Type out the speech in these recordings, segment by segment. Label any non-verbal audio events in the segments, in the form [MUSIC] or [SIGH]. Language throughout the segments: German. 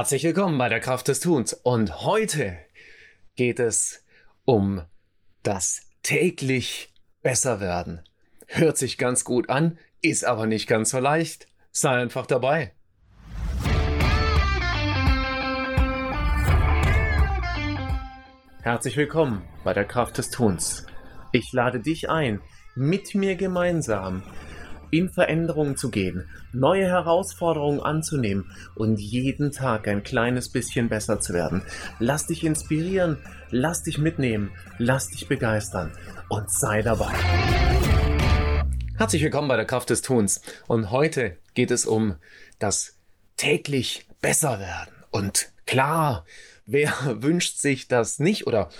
Herzlich willkommen bei der Kraft des Tuns. Und heute geht es um das täglich besser werden. Hört sich ganz gut an, ist aber nicht ganz so leicht. Sei einfach dabei. Herzlich willkommen bei der Kraft des Tuns. Ich lade dich ein, mit mir gemeinsam in Veränderungen zu gehen, neue Herausforderungen anzunehmen und jeden Tag ein kleines bisschen besser zu werden. Lass dich inspirieren, lass dich mitnehmen, lass dich begeistern und sei dabei. Herzlich willkommen bei der Kraft des Tuns und heute geht es um das täglich besser werden. Und klar, wer [LAUGHS] wünscht sich das nicht oder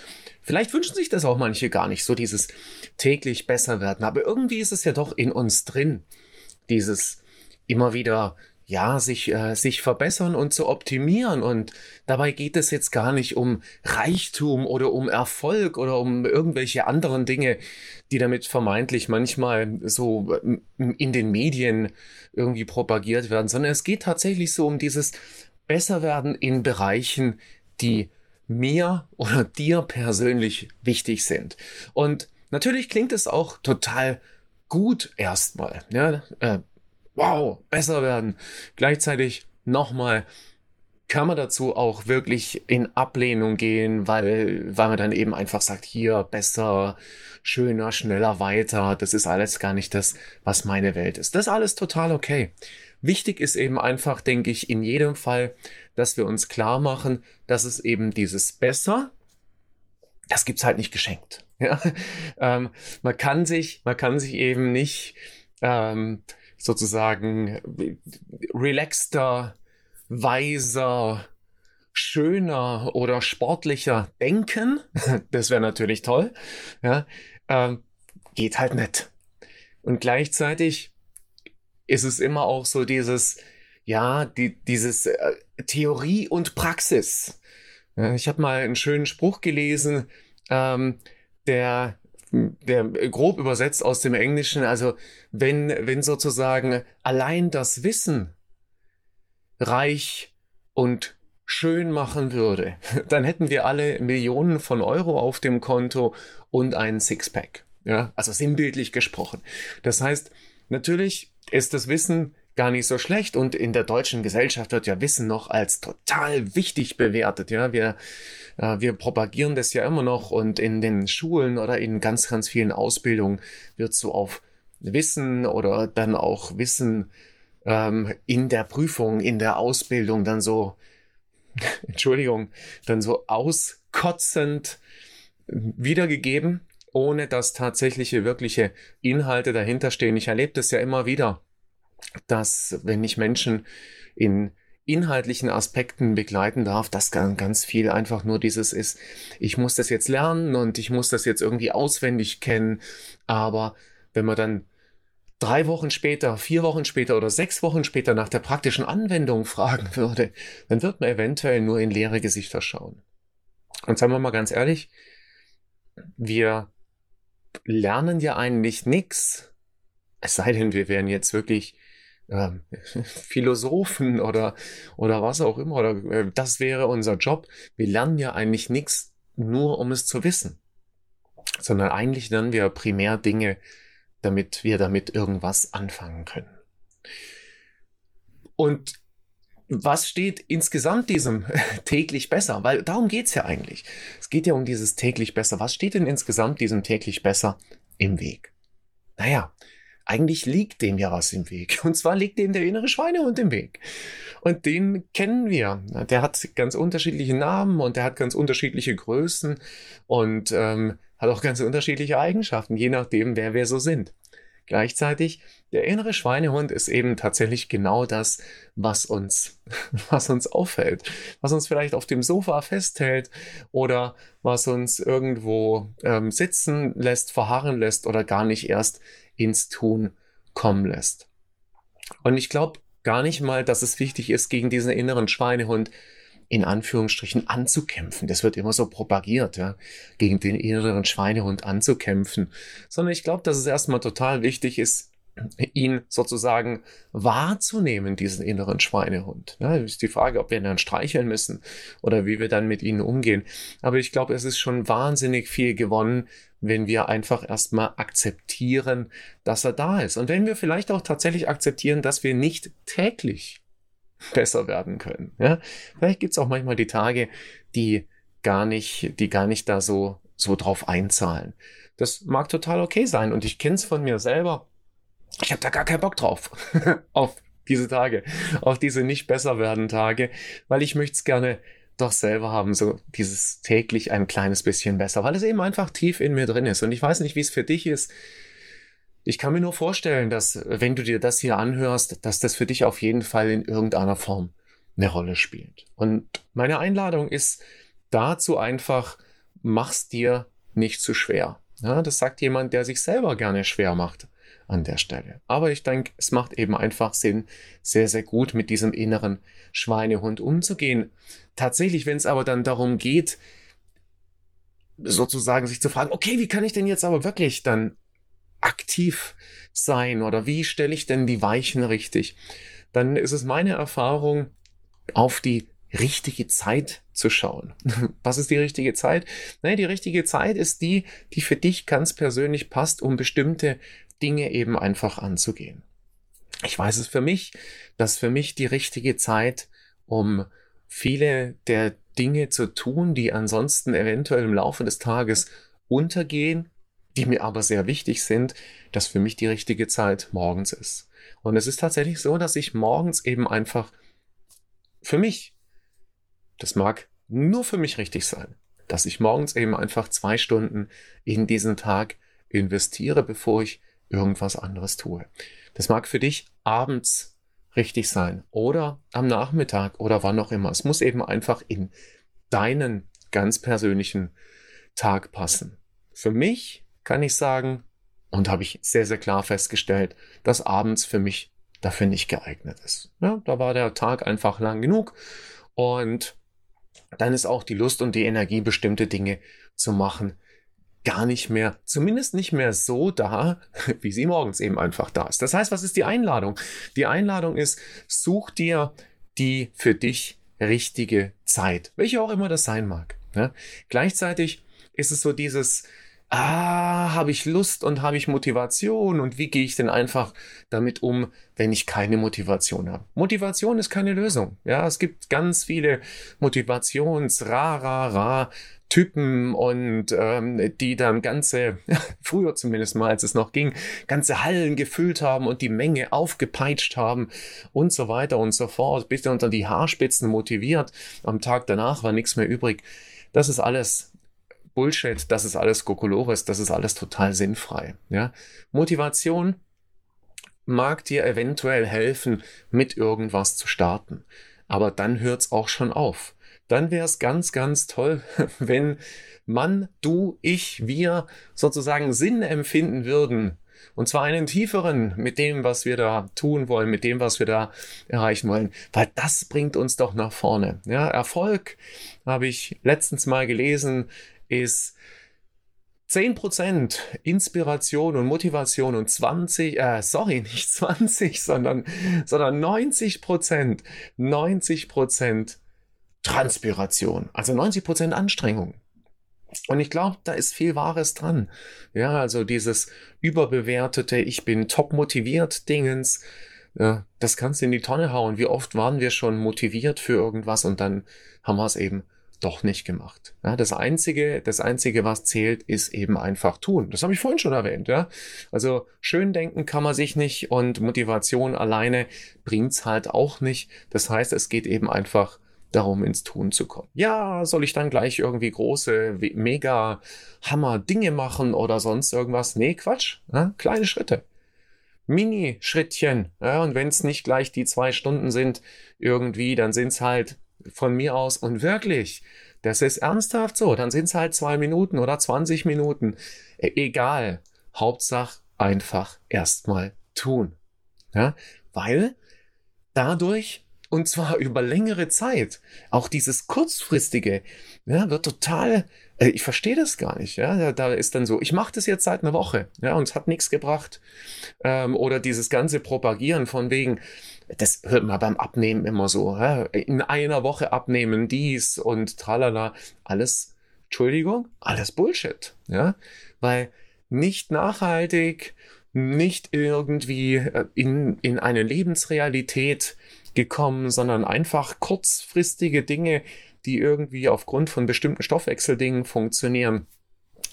Vielleicht wünschen sich das auch manche gar nicht, so dieses täglich besser werden. Aber irgendwie ist es ja doch in uns drin, dieses immer wieder ja, sich, äh, sich verbessern und zu optimieren. Und dabei geht es jetzt gar nicht um Reichtum oder um Erfolg oder um irgendwelche anderen Dinge, die damit vermeintlich manchmal so in den Medien irgendwie propagiert werden, sondern es geht tatsächlich so um dieses Besserwerden in Bereichen, die mir oder dir persönlich wichtig sind. Und natürlich klingt es auch total gut erstmal. Ja? Äh, wow, besser werden. Gleichzeitig nochmal kann man dazu auch wirklich in Ablehnung gehen, weil, weil man dann eben einfach sagt, hier besser, schöner, schneller, weiter. Das ist alles gar nicht das, was meine Welt ist. Das ist alles total okay. Wichtig ist eben einfach, denke ich, in jedem Fall, dass wir uns klar machen, dass es eben dieses besser, das gibt's halt nicht geschenkt. [LAUGHS] Ja? Ähm, man kann sich, man kann sich eben nicht ähm, sozusagen relaxter, weiser, schöner oder sportlicher denken. [LAUGHS] Das wäre natürlich toll. Ja? Ähm, geht halt nicht. Und gleichzeitig ist es immer auch so dieses, ja, die, dieses äh, Theorie und Praxis. Ja, ich habe mal einen schönen Spruch gelesen, ähm, der, der grob übersetzt aus dem Englischen, also wenn, wenn sozusagen allein das Wissen reich und schön machen würde, [LAUGHS] dann hätten wir alle Millionen von Euro auf dem Konto und einen Sixpack. Ja, also sinnbildlich gesprochen. Das heißt, natürlich ist das Wissen gar nicht so schlecht und in der deutschen Gesellschaft wird ja Wissen noch als total wichtig bewertet. Ja, wir, äh, wir propagieren das ja immer noch und in den Schulen oder in ganz, ganz vielen Ausbildungen wird so auf Wissen oder dann auch Wissen ähm, in der Prüfung, in der Ausbildung dann so, [LAUGHS] Entschuldigung, dann so auskotzend wiedergegeben ohne dass tatsächliche, wirkliche Inhalte dahinter stehen. Ich erlebe das ja immer wieder, dass wenn ich Menschen in inhaltlichen Aspekten begleiten darf, dass ganz viel einfach nur dieses ist, ich muss das jetzt lernen und ich muss das jetzt irgendwie auswendig kennen. Aber wenn man dann drei Wochen später, vier Wochen später oder sechs Wochen später nach der praktischen Anwendung fragen [LAUGHS] würde, dann wird man eventuell nur in leere Gesichter schauen. Und sagen wir mal ganz ehrlich, wir lernen ja eigentlich nichts. Es sei denn, wir wären jetzt wirklich ähm, [LAUGHS] Philosophen oder, oder was auch immer, oder äh, das wäre unser Job. Wir lernen ja eigentlich nichts nur, um es zu wissen, sondern eigentlich lernen wir primär Dinge, damit wir damit irgendwas anfangen können. Und was steht insgesamt diesem [LAUGHS] täglich besser? Weil darum geht's ja eigentlich. Es geht ja um dieses täglich besser. Was steht denn insgesamt diesem täglich besser im Weg? Naja, eigentlich liegt dem ja was im Weg. Und zwar liegt dem der innere Schweinehund im Weg. Und den kennen wir. Der hat ganz unterschiedliche Namen und der hat ganz unterschiedliche Größen und ähm, hat auch ganz unterschiedliche Eigenschaften, je nachdem, wer wir so sind. Gleichzeitig, der innere Schweinehund ist eben tatsächlich genau das, was uns, [LAUGHS] was uns auffällt, was uns vielleicht auf dem Sofa festhält oder was uns irgendwo ähm, sitzen lässt, verharren lässt oder gar nicht erst ins Tun kommen lässt. Und ich glaube gar nicht mal, dass es wichtig ist, gegen diesen inneren Schweinehund in Anführungsstrichen anzukämpfen. Das wird immer so propagiert, ja, gegen den inneren Schweinehund anzukämpfen. Sondern ich glaube, dass es erstmal total wichtig ist, ihn sozusagen wahrzunehmen, diesen inneren Schweinehund. Ja, ist die Frage, ob wir ihn dann streicheln müssen oder wie wir dann mit ihnen umgehen. Aber ich glaube, es ist schon wahnsinnig viel gewonnen, wenn wir einfach erstmal akzeptieren, dass er da ist. Und wenn wir vielleicht auch tatsächlich akzeptieren, dass wir nicht täglich besser werden können. Ja, vielleicht gibt es auch manchmal die Tage, die gar nicht, die gar nicht da so, so drauf einzahlen. Das mag total okay sein. Und ich kenne es von mir selber ich habe da gar keinen Bock drauf. [LAUGHS] auf diese Tage, auf diese nicht besser werden Tage, weil ich möchte es gerne doch selber haben, so dieses täglich ein kleines bisschen besser, weil es eben einfach tief in mir drin ist. Und ich weiß nicht, wie es für dich ist. Ich kann mir nur vorstellen, dass wenn du dir das hier anhörst, dass das für dich auf jeden Fall in irgendeiner Form eine Rolle spielt. Und meine Einladung ist dazu einfach, mach's dir nicht zu schwer. Ja, das sagt jemand, der sich selber gerne schwer macht an der Stelle. Aber ich denke, es macht eben einfach Sinn, sehr, sehr gut mit diesem inneren Schweinehund umzugehen. Tatsächlich, wenn es aber dann darum geht, sozusagen sich zu fragen, okay, wie kann ich denn jetzt aber wirklich dann aktiv sein oder wie stelle ich denn die Weichen richtig, dann ist es meine Erfahrung, auf die richtige Zeit zu schauen. [LAUGHS] Was ist die richtige Zeit? Naja, die richtige Zeit ist die, die für dich ganz persönlich passt, um bestimmte Dinge eben einfach anzugehen. Ich weiß es für mich, dass für mich die richtige Zeit, um viele der Dinge zu tun, die ansonsten eventuell im Laufe des Tages untergehen, die mir aber sehr wichtig sind, dass für mich die richtige Zeit morgens ist. Und es ist tatsächlich so, dass ich morgens eben einfach für mich, das mag nur für mich richtig sein, dass ich morgens eben einfach zwei Stunden in diesen Tag investiere, bevor ich irgendwas anderes tue. Das mag für dich abends richtig sein oder am Nachmittag oder wann auch immer. Es muss eben einfach in deinen ganz persönlichen Tag passen. Für mich kann ich sagen, und habe ich sehr, sehr klar festgestellt, dass abends für mich dafür nicht geeignet ist. Ja, da war der Tag einfach lang genug und dann ist auch die Lust und die Energie, bestimmte Dinge zu machen, gar nicht mehr, zumindest nicht mehr so da, [LAUGHS] wie sie morgens eben einfach da ist. Das heißt, was ist die Einladung? Die Einladung ist, such dir die für dich richtige Zeit, welche auch immer das sein mag. Ja? Gleichzeitig ist es so dieses, ah, habe ich Lust und habe ich Motivation und wie gehe ich denn einfach damit um, wenn ich keine Motivation habe? Motivation ist keine Lösung. Ja, es gibt ganz viele Motivations, ra, ra, ra Typen und ähm, die dann ganze, [LAUGHS] früher zumindest mal, als es noch ging, ganze Hallen gefüllt haben und die Menge aufgepeitscht haben und so weiter und so fort, bis unter die Haarspitzen motiviert. Am Tag danach war nichts mehr übrig. Das ist alles Bullshit, das ist alles Kokolores, das ist alles total sinnfrei. Ja? Motivation mag dir eventuell helfen, mit irgendwas zu starten. Aber dann hört's auch schon auf dann wäre es ganz, ganz toll, [LAUGHS] wenn man, du, ich, wir sozusagen Sinn empfinden würden. Und zwar einen tieferen mit dem, was wir da tun wollen, mit dem, was wir da erreichen wollen. Weil das bringt uns doch nach vorne. Ja, Erfolg, habe ich letztens mal gelesen, ist 10% Inspiration und Motivation und 20, äh, sorry, [LAUGHS] nicht 20, sondern, sondern 90%, 90% Transpiration, also 90 Prozent Anstrengung. Und ich glaube, da ist viel Wahres dran. Ja, also dieses überbewertete, ich bin top motiviert Dingens, ja, das kannst du in die Tonne hauen. Wie oft waren wir schon motiviert für irgendwas und dann haben wir es eben doch nicht gemacht. Ja, das einzige, das einzige, was zählt, ist eben einfach tun. Das habe ich vorhin schon erwähnt. Ja, also schön denken kann man sich nicht und Motivation alleine bringt's halt auch nicht. Das heißt, es geht eben einfach darum ins Tun zu kommen. Ja, soll ich dann gleich irgendwie große, mega Hammer Dinge machen oder sonst irgendwas? Nee, Quatsch. Ja, kleine Schritte. Mini-Schrittchen. Ja, und wenn es nicht gleich die zwei Stunden sind, irgendwie, dann sind es halt von mir aus und wirklich, das ist ernsthaft so, dann sind es halt zwei Minuten oder 20 Minuten. E egal. Hauptsache einfach erstmal tun. Ja, weil dadurch und zwar über längere Zeit. Auch dieses kurzfristige ja, wird total Äh, ich verstehe das gar nicht. Ja, da ist dann so, ich mache das jetzt seit einer Woche, ja, und es hat nichts gebracht. Ähm, oder dieses ganze Propagieren von wegen, das hört man beim Abnehmen immer so, ja, in einer Woche abnehmen dies und tralala, alles, Entschuldigung, alles Bullshit, ja, weil nicht nachhaltig, nicht irgendwie äh, in, in eine Lebensrealität gekommen, sondern einfach kurzfristige Dinge, die irgendwie aufgrund von bestimmten Stoffwechseldingen funktionieren.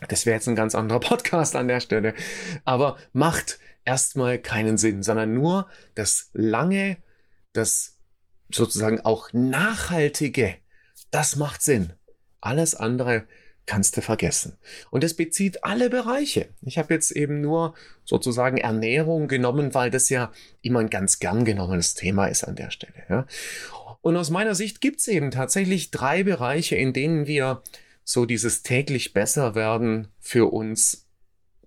Das wäre jetzt ein ganz anderer [LAUGHS] Podcast an der Stelle. Aber macht erstmal keinen Sinn, sondern nur das lange, das sozusagen auch nachhaltige, das macht Sinn. Alles andere kannst du vergessen. Und es bezieht alle Bereiche. Ich habe jetzt eben nur sozusagen Ernährung genommen, weil das ja immer ein ganz gern genommenes Thema ist an der Stelle. Ja. Und aus meiner Sicht gibt es eben tatsächlich drei Bereiche, in denen wir so dieses täglich besser werden für uns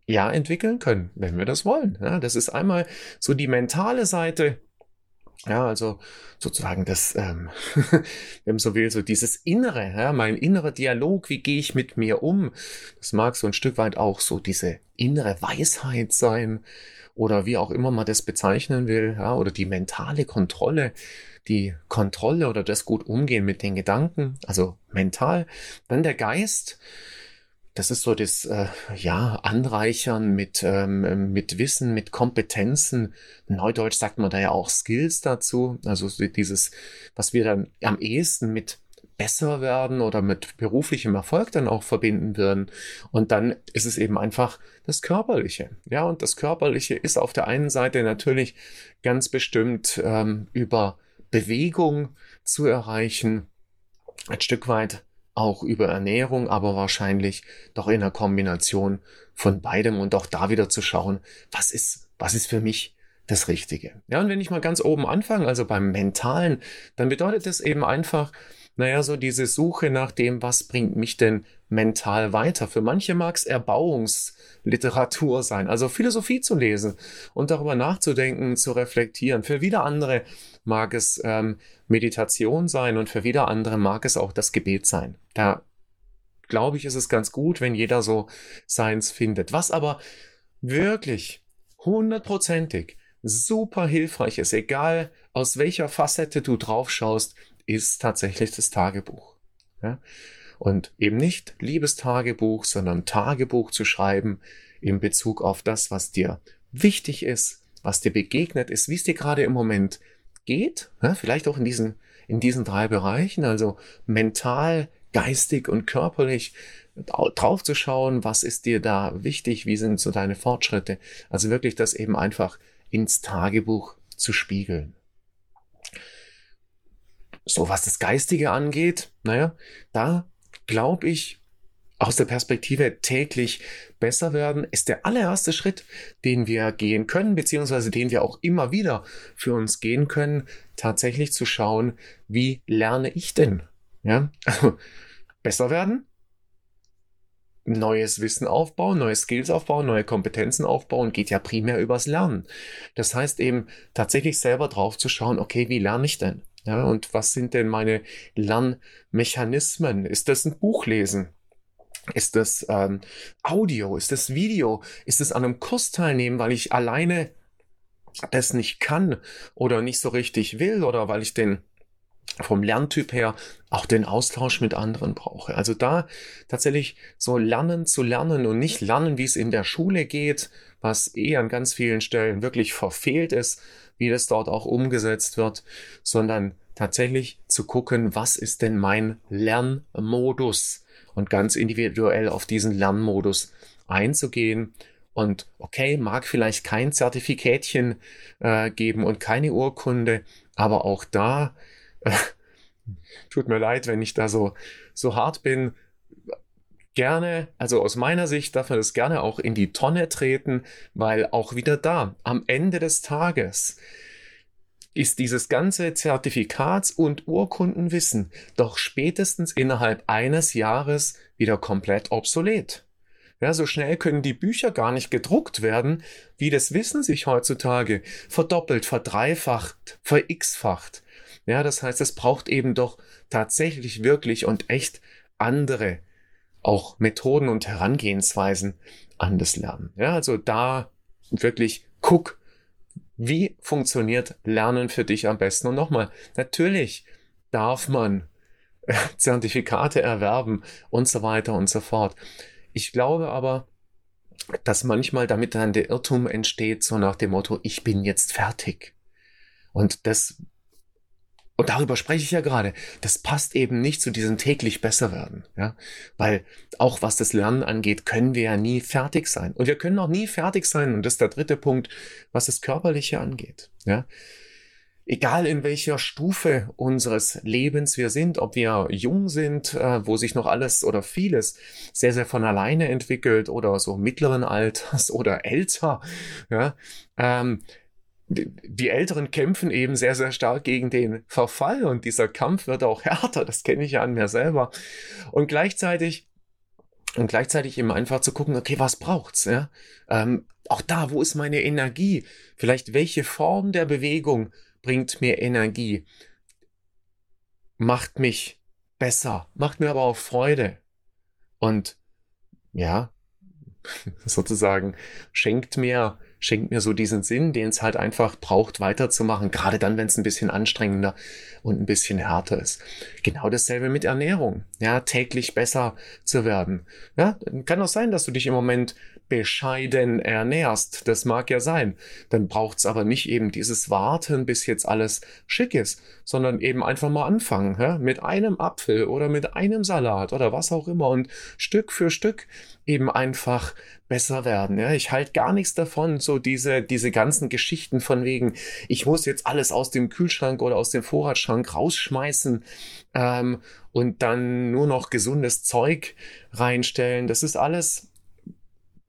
ja entwickeln können, wenn wir das wollen. Ja, das ist einmal so die mentale Seite, ja, also sozusagen das, ähm, [LAUGHS] wenn man so will, so dieses Innere, ja, mein innerer Dialog, wie gehe ich mit mir um? Das mag so ein Stück weit auch so diese innere Weisheit sein oder wie auch immer man das bezeichnen will, ja, oder die mentale Kontrolle, die Kontrolle oder das gut umgehen mit den Gedanken, also mental. Dann der Geist, das ist so das äh, ja Anreichern mit ähm, mit Wissen, mit Kompetenzen. Neudeutsch sagt man da ja auch Skills dazu. Also dieses, was wir dann am ehesten mit besser werden oder mit beruflichem Erfolg dann auch verbinden würden. Und dann ist es eben einfach das Körperliche. Ja, und das Körperliche ist auf der einen Seite natürlich ganz bestimmt ähm, über Bewegung zu erreichen, ein Stück weit auch über Ernährung, aber wahrscheinlich doch in einer Kombination von beidem und auch da wieder zu schauen, was ist, was ist für mich das Richtige. Ja, und wenn ich mal ganz oben anfange, also beim Mentalen, dann bedeutet es eben einfach, naja, so diese Suche nach dem, was bringt mich denn mental weiter. Für manche mag es Erbauungsliteratur sein, also Philosophie zu lesen und darüber nachzudenken, zu reflektieren. Für wieder andere mag es ähm, Meditation sein und für wieder andere mag es auch das Gebet sein. Da glaube ich, ist es ganz gut, wenn jeder so seins findet. Was aber wirklich hundertprozentig super hilfreich ist, egal aus welcher Facette du drauf schaust, ist tatsächlich das Tagebuch. Ja? Und eben nicht Liebestagebuch, sondern Tagebuch zu schreiben in Bezug auf das, was dir wichtig ist, was dir begegnet ist, wie es dir gerade im Moment geht, ja? vielleicht auch in diesen, in diesen drei Bereichen, also mental, geistig und körperlich drauf zu schauen, was ist dir da wichtig, wie sind so deine Fortschritte. Also wirklich das eben einfach ins Tagebuch zu spiegeln. So was das Geistige angeht, naja, da glaube ich, aus der Perspektive täglich besser werden, ist der allererste Schritt, den wir gehen können, beziehungsweise den wir auch immer wieder für uns gehen können, tatsächlich zu schauen, wie lerne ich denn? Ja, also besser werden, neues Wissen aufbauen, neue Skills aufbauen, neue Kompetenzen aufbauen, geht ja primär übers Lernen. Das heißt eben tatsächlich selber drauf zu schauen, okay, wie lerne ich denn? Ja, und was sind denn meine Lernmechanismen? Ist das ein Buch lesen? Ist das ähm, Audio? Ist das Video? Ist es an einem Kurs teilnehmen, weil ich alleine das nicht kann oder nicht so richtig will oder weil ich den vom Lerntyp her auch den Austausch mit anderen brauche. Also da tatsächlich so lernen zu lernen und nicht lernen, wie es in der Schule geht, was eh an ganz vielen Stellen wirklich verfehlt ist, wie das dort auch umgesetzt wird, sondern tatsächlich zu gucken, was ist denn mein Lernmodus und ganz individuell auf diesen Lernmodus einzugehen und okay, mag vielleicht kein Zertifikatchen äh, geben und keine Urkunde, aber auch da [LAUGHS] tut mir leid, wenn ich da so, so hart bin. Gerne, also aus meiner Sicht darf man das gerne auch in die Tonne treten, weil auch wieder da, am Ende des Tages, ist dieses ganze Zertifikats- und Urkundenwissen doch spätestens innerhalb eines Jahres wieder komplett obsolet. Ja, so schnell können die Bücher gar nicht gedruckt werden, wie das Wissen sich heutzutage verdoppelt, verdreifacht, verx-facht. Ja, das heißt, es braucht eben doch tatsächlich wirklich und echt andere auch Methoden und Herangehensweisen an das Lernen. Ja, also da wirklich guck, wie funktioniert Lernen für dich am besten? Und nochmal, natürlich darf man [LAUGHS] Zertifikate erwerben und so weiter und so fort. Ich glaube aber, dass manchmal damit dann der Irrtum entsteht, so nach dem Motto, ich bin jetzt fertig. Und das und darüber spreche ich ja gerade. Das passt eben nicht zu diesem täglich besser werden. Ja? Weil auch was das Lernen angeht, können wir ja nie fertig sein. Und wir können auch nie fertig sein. Und das ist der dritte Punkt, was das Körperliche angeht. Ja? Egal in welcher Stufe unseres Lebens wir sind, ob wir jung sind, äh, wo sich noch alles oder vieles sehr, sehr von alleine entwickelt oder so mittleren Alters [LAUGHS] oder älter, ja, ähm, die Älteren kämpfen eben sehr, sehr stark gegen den Verfall und dieser Kampf wird auch [LAUGHS] härter, das kenne ich ja an mir selber. Und gleichzeitig und gleichzeitig eben einfach zu gucken, okay, was braucht's? Ja? Ähm, auch da, wo ist meine Energie? Vielleicht welche Form der Bewegung bringt mir Energie? Macht mich besser, macht mir aber auch Freude. Und ja, [LAUGHS] sozusagen schenkt mir schenkt mir so diesen Sinn, den es halt einfach braucht, weiterzumachen, gerade dann, wenn es ein bisschen anstrengender und ein bisschen härter ist. Genau dasselbe mit Ernährung, ja, täglich besser zu werden. Ja, kann auch sein, dass du dich im Moment bescheiden ernährst. Das mag ja sein. Dann braucht's aber nicht eben dieses Warten, bis jetzt alles schick ist, sondern eben einfach mal anfangen, ja? mit einem Apfel oder mit einem Salat oder was auch immer und Stück für Stück eben einfach besser werden. Ja, ich halte gar nichts davon, so diese, diese ganzen Geschichten von wegen, ich muss jetzt alles aus dem Kühlschrank oder aus dem Vorratsschrank rausschmeißen ähm, und dann nur noch gesundes Zeug reinstellen. Das ist alles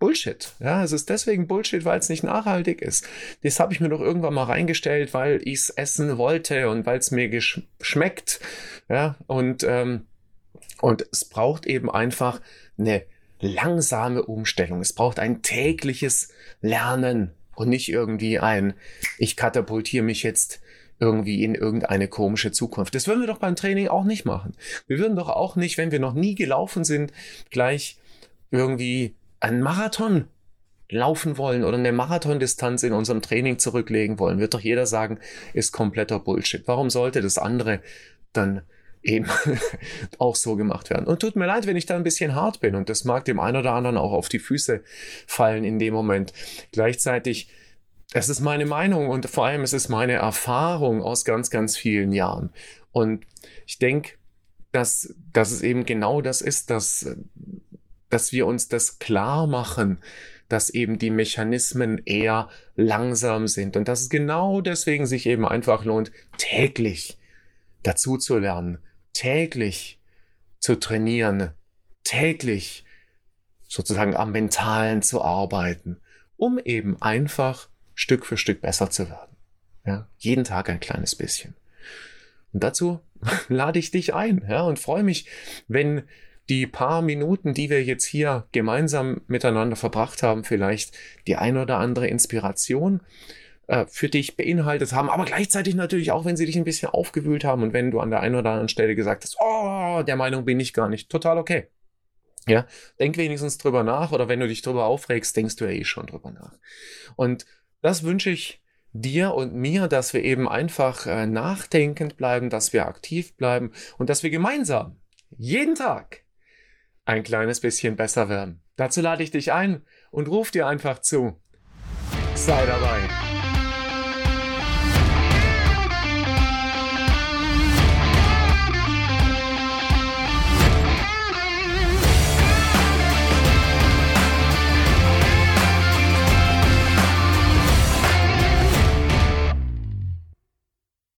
Bullshit. Ja, es ist deswegen Bullshit, weil es nicht nachhaltig ist. Das habe ich mir doch irgendwann mal reingestellt, weil ich es essen wollte und weil es mir geschmeckt. Ja, und, ähm, und es braucht eben einfach eine langsame Umstellung. Es braucht ein tägliches Lernen und nicht irgendwie ein, ich katapultiere mich jetzt irgendwie in irgendeine komische Zukunft. Das würden wir doch beim Training auch nicht machen. Wir würden doch auch nicht, wenn wir noch nie gelaufen sind, gleich irgendwie einen Marathon laufen wollen oder eine Marathondistanz in unserem Training zurücklegen wollen. Wird doch jeder sagen, ist kompletter Bullshit. Warum sollte das andere dann eben [LAUGHS] auch so gemacht werden. Und tut mir leid, wenn ich da ein bisschen hart bin und das mag dem einen oder anderen auch auf die Füße fallen in dem Moment. Gleichzeitig, es ist meine Meinung und vor allem es ist meine Erfahrung aus ganz, ganz vielen Jahren. Und ich denke, dass, dass es eben genau das ist, dass, dass wir uns das klar machen, dass eben die Mechanismen eher langsam sind und dass es genau deswegen sich eben einfach lohnt, täglich dazu zu lernen, täglich zu trainieren, täglich sozusagen am Mentalen zu arbeiten, um eben einfach Stück für Stück besser zu werden. Ja, jeden Tag ein kleines bisschen. Und dazu [LAUGHS] lade ich dich ein, ja, und freue mich, wenn die paar Minuten, die wir jetzt hier gemeinsam miteinander verbracht haben, vielleicht die ein oder andere Inspiration äh, für dich beinhaltet haben, aber gleichzeitig natürlich auch, wenn sie dich ein bisschen aufgewühlt haben und wenn du an der einen oder anderen Stelle gesagt hast, oh, der Meinung bin ich gar nicht, total okay. Ja, denk wenigstens drüber nach oder wenn du dich drüber aufregst, denkst du ja eh schon drüber nach. Und das wünsche ich dir und mir, dass wir eben einfach äh, nachdenkend bleiben, dass wir aktiv bleiben und dass wir gemeinsam jeden Tag ein kleines bisschen besser werden. Dazu lade ich dich ein und ruf dir einfach zu. Sei dabei.